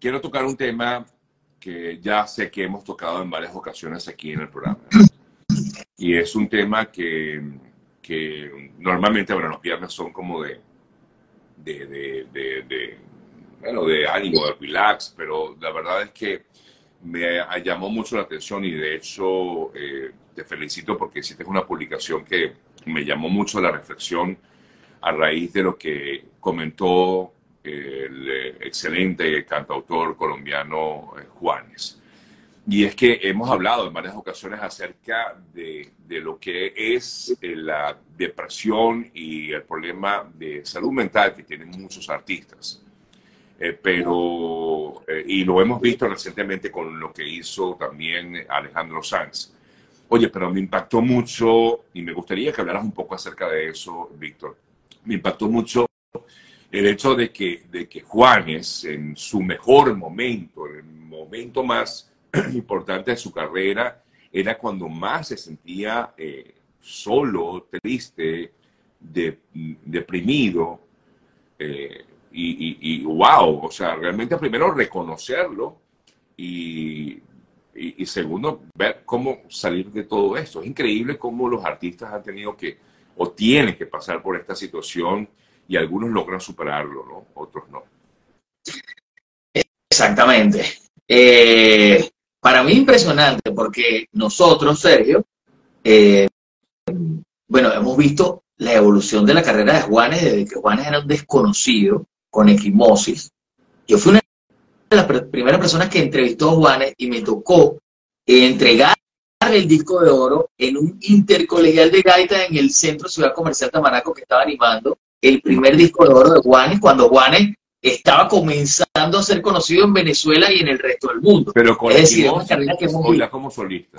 quiero tocar un tema que ya sé que hemos tocado en varias ocasiones aquí en el programa. Y es un tema que, que normalmente, bueno, los viernes son como de, de, de, de, bueno, de ánimo, de relax, pero la verdad es que me llamó mucho la atención y de hecho eh, te felicito porque hiciste una publicación que me llamó mucho la reflexión a raíz de lo que comentó el eh, excelente cantautor colombiano eh, Juanes. Y es que hemos hablado en varias ocasiones acerca de, de, lo que es eh, la depresión y el problema de salud mental que tienen muchos artistas. pero, y lo hemos visto recientemente con lo que hizo también Alejandro Sanz. Oye, pero me impactó mucho, y me gustaría que hablaras un poco acerca de eso, Víctor. Me impactó mucho el hecho de que, de que Juanes, en su mejor momento, en el momento más importante de su carrera, era cuando más se sentía eh, solo, triste, deprimido. Eh, y, wow, o sea, realmente primero reconocerlo y, y, segundo ver cómo salir de todo esto. Es increíble cómo los artistas han tenido que o tienen que pasar por esta situación y algunos logran superarlo, ¿no? Otros no. Exactamente. Eh, para mí impresionante porque nosotros, Sergio, eh, bueno, hemos visto la evolución de la carrera de Juanes desde que Juanes era un desconocido con equimosis. Yo fui una de las primeras personas que entrevistó a Juanes y me tocó entregar el disco de oro en un intercolegial de gaita en el Centro Ciudad Comercial Tamaraco que estaba animando el primer disco de oro de Juanes cuando Juanes estaba comenzando a ser conocido en Venezuela y en el resto del mundo. Pero con es decir, una carrera que hemos como solista.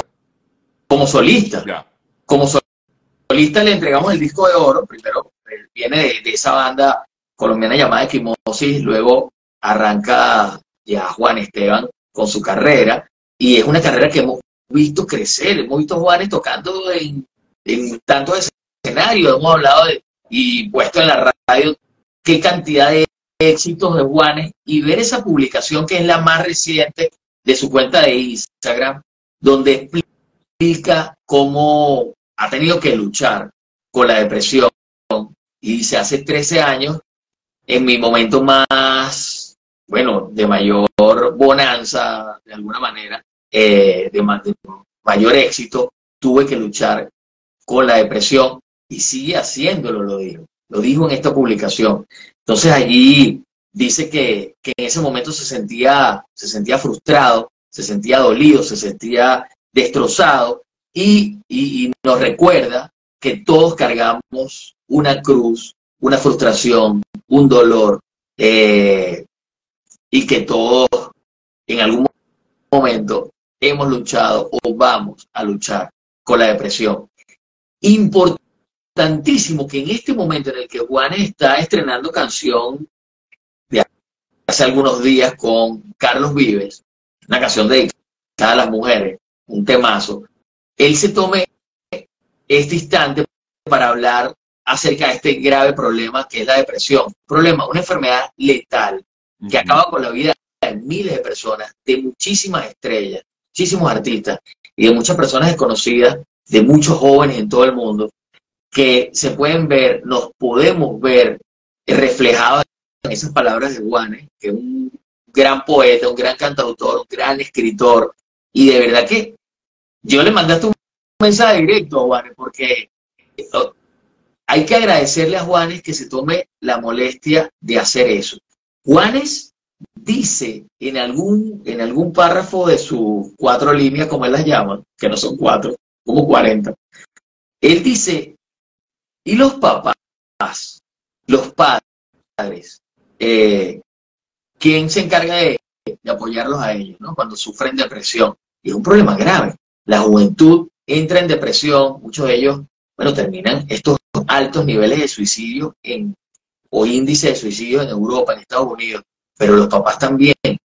Como solista. Como solista le entregamos el disco de oro. Primero viene de, esa banda colombiana llamada Equimosis, luego arranca ya Juan Esteban con su carrera y es una carrera que hemos visto crecer, hemos visto Juanes tocando en, en tantos escenarios, hemos hablado de, y puesto en la radio qué cantidad de éxitos de Juanes y ver esa publicación que es la más reciente de su cuenta de Instagram, donde explica cómo ha tenido que luchar con la depresión. Y dice, hace 13 años, en mi momento más, bueno, de mayor bonanza, de alguna manera, eh, de mayor éxito, tuve que luchar con la depresión y sigue haciéndolo, lo dijo. Lo dijo en esta publicación. Entonces allí dice que, en ese momento se sentía, se sentía frustrado, se sentía dolido, se sentía destrozado y, nos recuerda que todos cargamos una cruz, una frustración, un dolor eh, y que todos en algún momento hemos luchado o vamos a luchar con la depresión. Importante tantísimo que en este momento en el que Juan está estrenando canción de hace algunos días con Carlos Vives, una canción dedicada a las mujeres, un temazo, él se tome este instante para hablar acerca de este grave problema que es la depresión. Problema, una enfermedad letal que acaba con la vida de miles de personas, de muchísimas estrellas, muchísimos artistas y de muchas personas desconocidas, de muchos jóvenes en todo el mundo que se pueden ver, nos podemos ver reflejados en esas palabras de Juanes, que es un gran poeta, un gran cantautor, un gran escritor. Y de verdad que yo le mandaste un mensaje directo a Juanes, porque oh, hay que agradecerle a Juanes que se tome la molestia de hacer eso. Juanes dice en algún, en algún párrafo de sus cuatro líneas, como él las llama, que no son cuatro, como cuarenta, él dice y los papás, los padres, eh, ¿quién se encarga de, apoyarlos a ellos ¿no? cuando sufren depresión? Y es un problema grave. La juventud entra en depresión, muchos de ellos, bueno, terminan estos altos niveles de suicidio en, o índice de suicidio en Europa, en Estados Unidos, pero los papás también,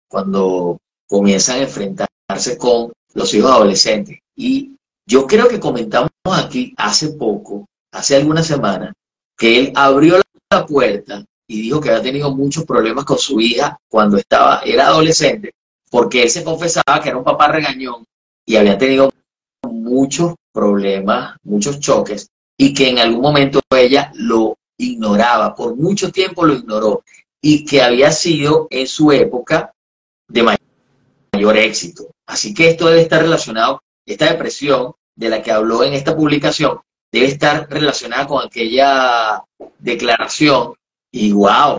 cuando comienzan a enfrentarse con los hijos adolescentes. Y yo creo que comentamos aquí hace poco hace algunas semanas, que él abrió la puerta y dijo que había tenido muchos problemas con su hija cuando estaba, era adolescente, porque él se confesaba que era un papá regañón y había tenido muchos problemas, muchos choques, y que en algún momento ella lo ignoraba, por mucho tiempo lo ignoró, y que había sido en su época de mayor éxito. Así que esto debe estar relacionado, esta depresión de la que habló en esta publicación, debe estar relacionada con aquella declaración y wow,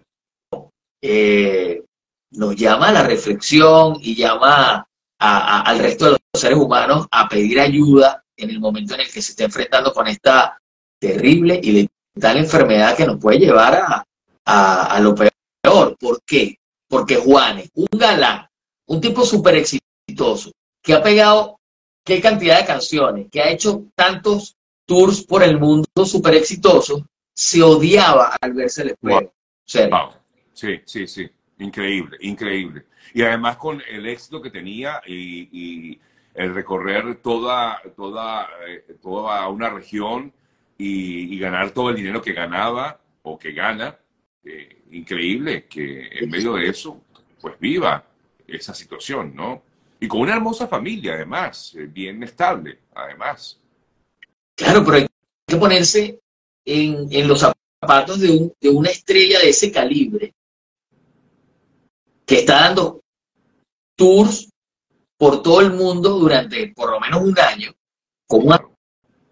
eh, nos llama a la reflexión y llama al resto de los seres humanos a pedir ayuda en el momento en el que se está enfrentando con esta terrible y letal enfermedad que nos puede llevar a, a lo peor. ¿Por qué? Porque Juanes, un galán, un tipo súper exitoso, que ha pegado qué cantidad de canciones, que ha hecho tantos tours por el mundo súper exitosos, se odiaba al verse el espejo. Sí, sí, sí. Increíble, increíble. Y además con el éxito que tenía y, el recorrer toda, toda, eh, toda una región y, ganar todo el dinero que ganaba o que gana, eh, increíble que en medio de eso, pues viva esa situación, ¿no? Y con una hermosa familia, además, eh, bien estable, además. Claro, pero hay que ponerse en, en los zapatos de, un, de una estrella de ese calibre que está dando tours por todo el mundo durante por lo menos un año. ¿Cómo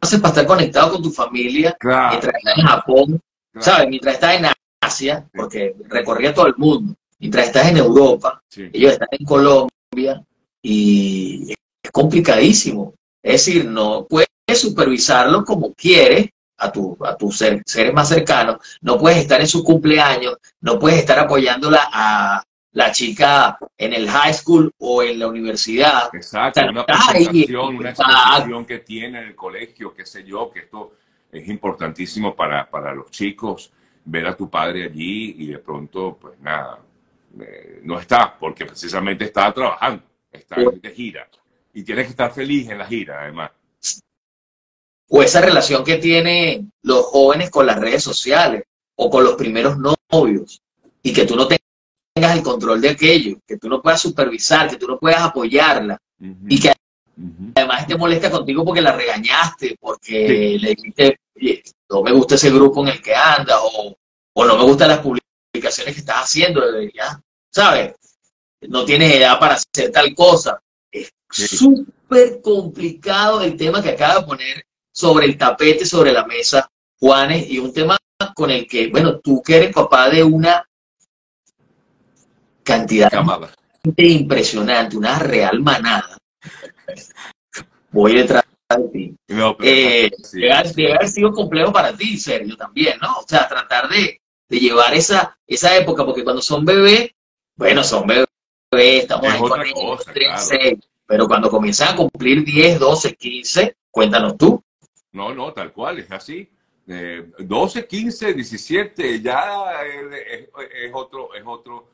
haces para estar conectado con tu familia mientras estás en Japón? ¿Sabes? Mientras estás en Asia, porque recorría todo el mundo. Mientras estás en Europa, ellos están en Colombia y es complicadísimo. Es decir, no puedes supervisarlo como quieres, a, tu, a tus seres más cercanos, no puedes estar en su cumpleaños, no puedes estar apoyándola a la chica en el high school o en la universidad. Exacto, una presentación, una exposición que tiene en el colegio, qué sé yo, que esto es importantísimo para, para los chicos, ver a tu padre allí y de pronto, pues nada, eh, no está, porque precisamente está trabajando, está de gira. Y tienes que estar feliz en la gira, además o esa relación que tienen los jóvenes con las redes sociales o con los primeros novios y que tú no tengas el control de aquello, que tú no puedas supervisar, que tú no puedas apoyarla y que además te molesta contigo porque la regañaste, porque le dijiste, no me gusta ese grupo en el que anda o, no me gustan las publicaciones que estás haciendo, ya, ¿sabes? No tienes edad para hacer tal cosa. Es súper complicado el tema que acaba de poner sobre el tapete, sobre la mesa, Juanes, y un tema con el que, bueno, tú que eres papá de una cantidad impresionante, una real manada. Voy detrás de ti. eh, debe, haber sido complejo para ti, Sergio, también, ¿no? O sea, tratar de, llevar esa, esa época, porque cuando son bebés, bueno, son bebés, estamos ahí con ellos, pero cuando comienzan a cumplir 10, 12, 15, cuéntanos tú. No, no, tal cual, es así. 12, 15, 17, ya es, otro, es otro,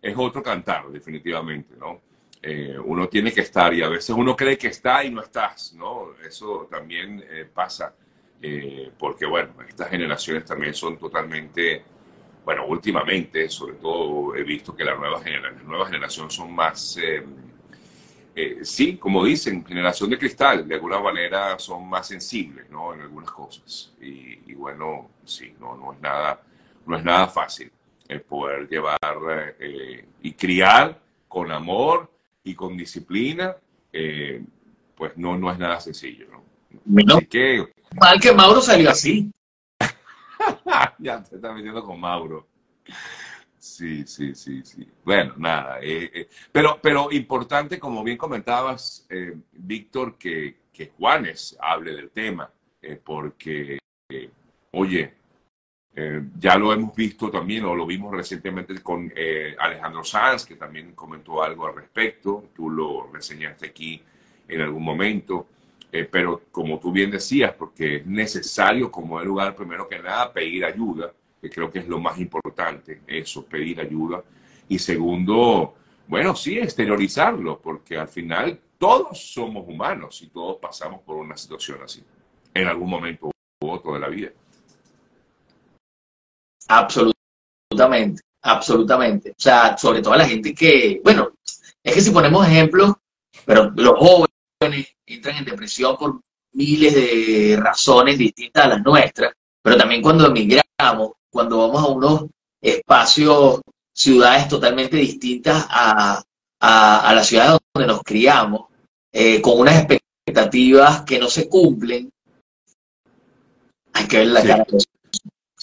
es otro cantar, definitivamente, ¿no? Eh, uno tiene que estar y a veces uno cree que está y no estás, ¿no? Eso también eh, pasa, eh, porque bueno, estas generaciones también son totalmente, bueno, últimamente, sobre todo he visto que las nuevas generaciones son más eh, sí, como dicen, generación de cristal, de alguna manera son más sensibles, ¿no? En algunas cosas. Y, bueno, sí, no, no, es nada, no es nada fácil el poder llevar eh, y criar con amor y con disciplina, eh, pues no, no es nada sencillo, ¿no? así que... Mal que Mauro salió así. ya te está metiendo con Mauro. Sí, sí, sí, sí. Bueno, nada. Eh, eh, pero, pero importante, como bien comentabas, eh, Víctor, que, que, Juanes hable del tema, porque, oye, ya lo hemos visto también, o lo vimos recientemente con Alejandro Sanz, que también comentó algo al respecto. Tú lo reseñaste aquí en algún momento. pero como tú bien decías, porque es necesario, como el lugar, primero que nada, pedir ayuda que creo que es lo más importante, eso, pedir ayuda. Y segundo, bueno, sí, exteriorizarlo, porque al final todos somos humanos y todos pasamos por una situación así, en algún momento u otro de la vida. Absolutamente absolutamente. O sea, sobre todo la gente que, bueno, es que si ponemos ejemplos, pero los jóvenes entran en depresión por miles de razones distintas a las nuestras, pero también cuando emigramos, cuando vamos a unos espacios, ciudades totalmente distintas a, a, las ciudades donde nos criamos, eh, con unas expectativas que no se cumplen, hay que ver la cara de eso.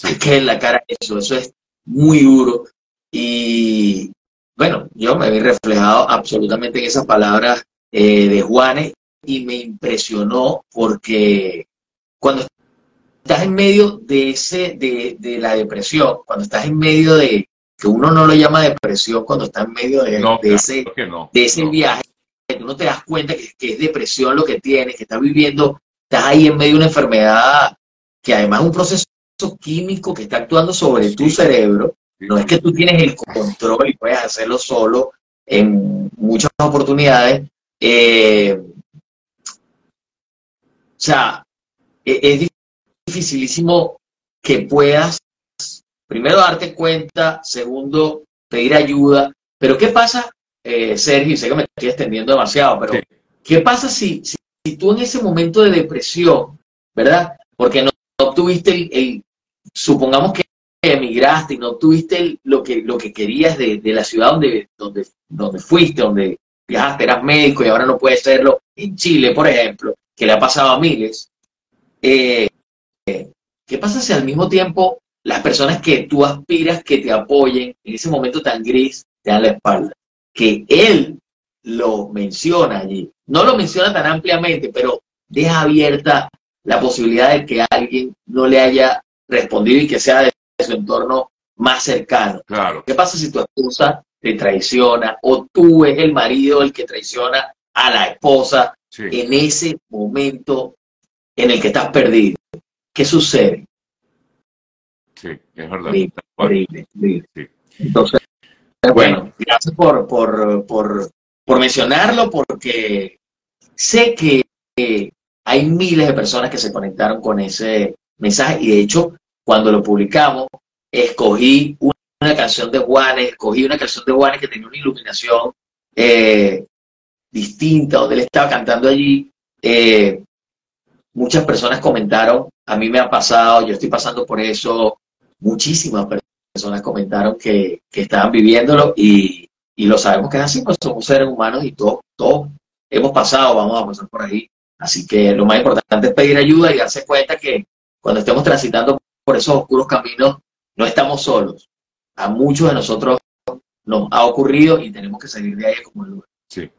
Hay que ver la cara de eso. Eso es muy duro. Y bueno, yo me vi reflejado absolutamente en esas palabras eh, de Juanes y me impresionó porque cuando estás en medio de ese, de, de, la depresión, cuando estás en medio de, que uno no lo llama depresión, cuando está en medio de, ese, de ese viaje, tú no te das cuenta que, que, es depresión lo que tienes, que estás viviendo, estás ahí en medio de una enfermedad que además es un proceso químico que está actuando sobre tu cerebro, no es que tú tienes el control y puedes hacerlo solo en muchas oportunidades. Eh, o sea, e, es dificilísimo que puedas, primero, darte cuenta, segundo, pedir ayuda. Pero ¿qué pasa, eh, Sergio? Sé que me estoy extendiendo demasiado, pero ¿qué pasa si, si, tú en ese momento de depresión, ¿verdad? Porque no, obtuviste el, supongamos que emigraste y no obtuviste lo, que, lo que querías de, la ciudad donde, donde, donde fuiste, donde viajaste, eras médico y ahora no puedes serlo en Chile, por ejemplo, que le ha pasado a miles. Eh, ¿Qué pasa si al mismo tiempo las personas que tú aspiras que te apoyen en ese momento tan gris te dan la espalda? Que él lo menciona allí. No lo menciona tan ampliamente, pero deja abierta la posibilidad de que alguien no le haya respondido y que sea de su entorno más cercano. Claro. ¿Qué pasa si tu esposa te traiciona o tú es el marido el que traiciona a la esposa en ese momento en el que estás perdido? ¿Qué sucede? Sí, es verdad. Horrible, Entonces, bueno, gracias por, por, por, por mencionarlo porque sé que hay miles de personas que se conectaron con ese mensaje y de hecho cuando lo publicamos escogí una, canción de Juanes, escogí una canción de Juanes que tenía una iluminación eh, distinta, donde él estaba cantando allí. Eh, muchas personas comentaron, a mí me ha pasado, yo estoy pasando por eso, muchísimas personas comentaron que, estaban viviéndolo y, y, lo sabemos que es así, pues somos seres humanos y todos, todos hemos pasado, vamos a pasar por ahí Así que lo más importante es pedir ayuda y darse cuenta que cuando estemos transitando por esos oscuros caminos, no estamos solos. A muchos de nosotros nos ha ocurrido y tenemos que salir de ahí como el lugar. Sí,